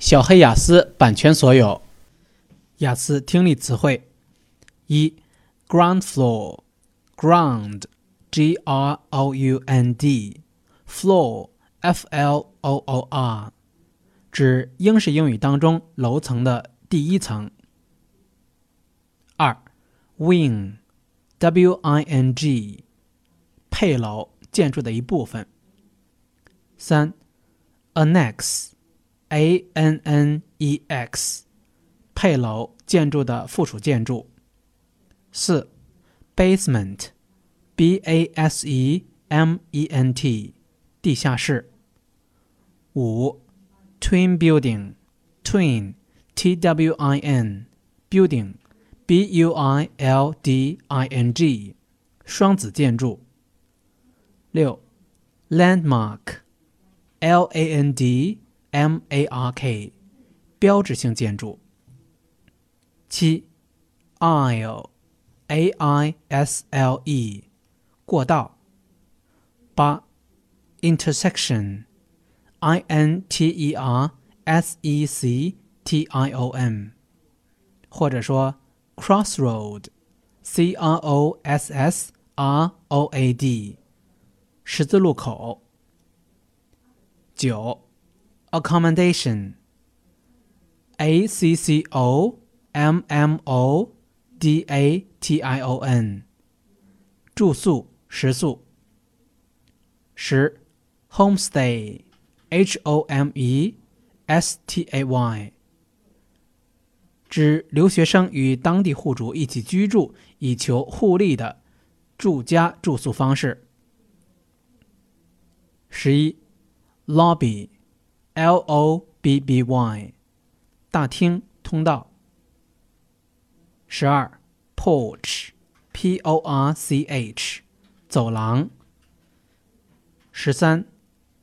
小黑雅思版权所有。雅思听力词汇：一、ground floor，ground，g r o u n d，floor，f l o o r，指英式英语当中楼层的第一层。二、wing，w i n g，配楼建筑的一部分。三、annex。A n n e x，配楼建筑的附属建筑。四，basement，b a s e m e n t，地下室。五，twin building，twin，t w i n，building，b u i l d i n g，双子建筑。六，landmark，l a n d。M A R K，标志性建筑。七，Aisle，A I S L E，过道。八，Intersection，I N T E R S E C T I O N，或者说 Crossroad，C R O S S R O A D，十字路口。九。Accommodation a c c o m m o d a t i o n 住宿食宿。十 homestay h o m e s t a y 指留学生与当地户主一起居住以求互利的住家住宿方式。十一 lobby L O B B Y，大厅通道。十二，porch，P O R C H，走廊。十三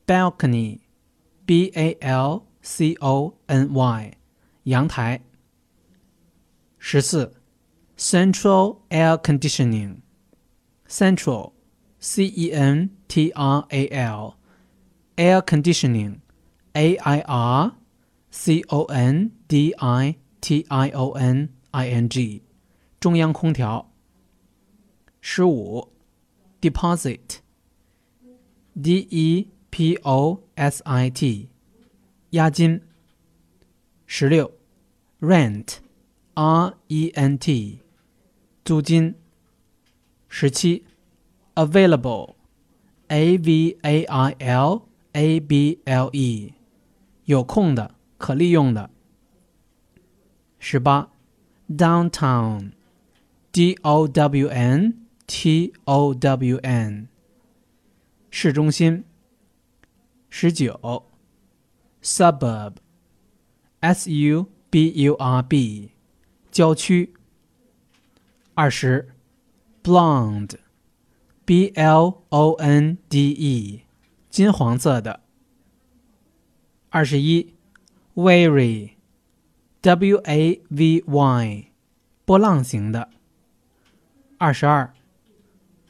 ，balcony，B A L C O N Y，阳台。十四，central air conditioning，central，C E N T R A L，air conditioning。A I R C O N D I T I O N I N G，中央空调。十五，deposit，D E P O S I T，押金。十六，rent，R E N T，租金。十七，available，A V A I L A B L E。 有空的，可利用的。十八，downtown，d o w n t o w n，市中心。十九，suburb，s u b u r b，郊区。二十，blonde，b l o n d e，金黄色的。二十一，wavy，w a v y，波浪形的。二十二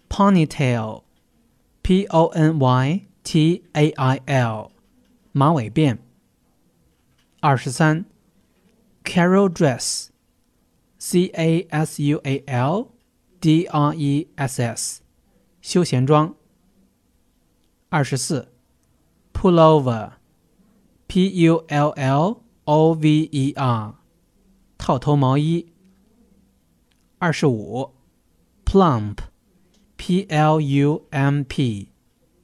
，ponytail，p o n y t a i l，马尾辫。二十三，carol dress，c a s u a l d r e s s，休闲装。二十四，pullover。P U L L O V E R，套头毛衣。二十五，plump，P L U M P，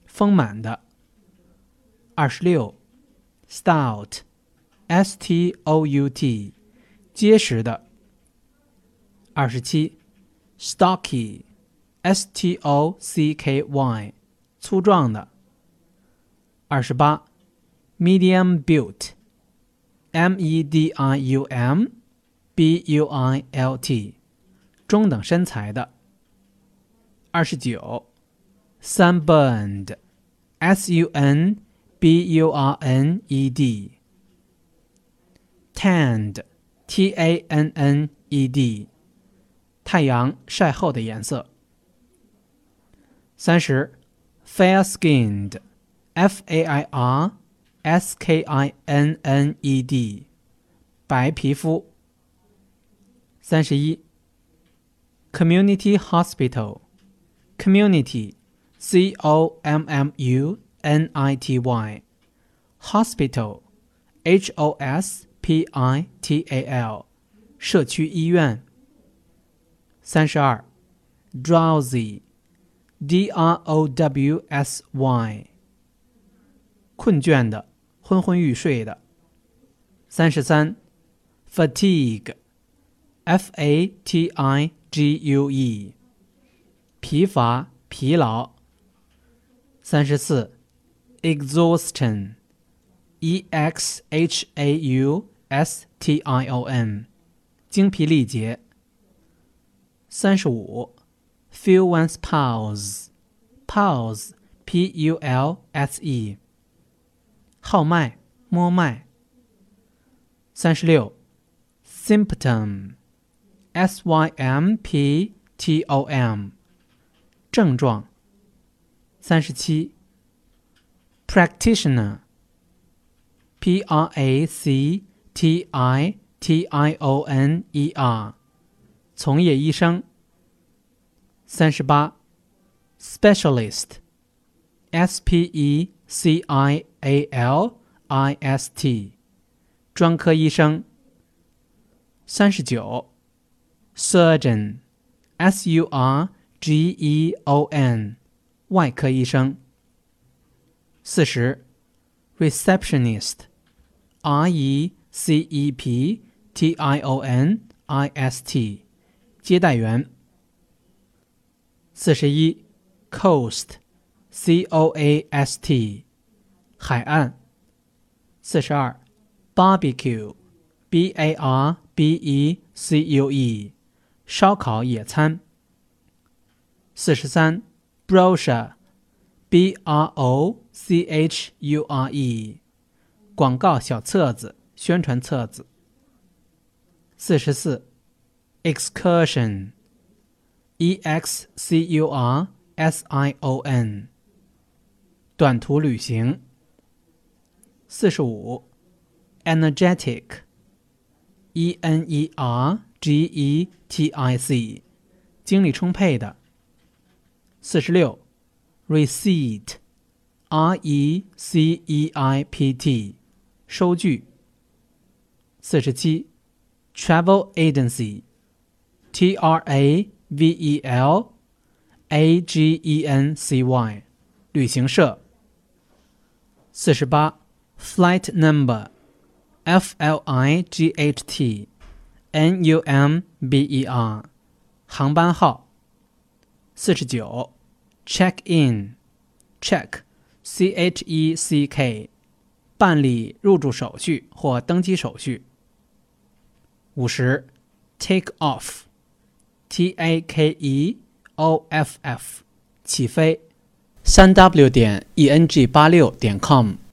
丰满的。二十六，stout，S T O U T，结实的。二十七，stocky，S T O C K Y，粗壮的。二十八。medium built, M E D I U M B U I L T，中等身材的。二十九，sunburned, S U N B U R N E D, tanned, T A N N E D，太阳晒后的颜色。三十，fair skinned, F A I R S K I N N E D，白皮肤。三十一，Community Hospital，Community，C O M M U N I T Y，Hospital，H O S P I T A L，社区医院。三十二，Drowsy，D R O W S Y，困倦的。 昏昏欲睡的。三十三，fatigue，f a t i g u e，疲乏、疲劳。三十四，exhaustion，e x h a u s t i o n，精疲力竭。三十五，feel one's pulse，pulse，p u l s e。号脉、摸脉。三十六，symptom，s y m p t o m，症状。三十七，practitioner，p r a c t i t i o n e r，从业医生。三十八，specialist，s p e c i A L I S T，专科医生。三十九，Surgeon，S U R G E O N，外科医生。四十，Receptionist，R E C E P T I O N I S T，接待员。四十一，Coast coast，。海岸。四十二，barbecue，b a r b e c u e，烧烤野餐。四十三，brochure，b r o c h u r e，广告小册子、宣传册子。四十四，excursion，e x c u r s i o n，短途旅行。四十五，energetic，e n e r g e t i c，精力充沛的。四十六，receipt，r e c e i p t，收据。四十七，travel agency，t r a v e l a g e n c y，旅行社。四十八。Flight number, F L I G H T, N U M B E R，航班号。四十九，check in, check, C H E C K，办理入住手续或登机手续。五十，take off, T A K E O F F，起飞。三 W 点 E N G 八六点 com。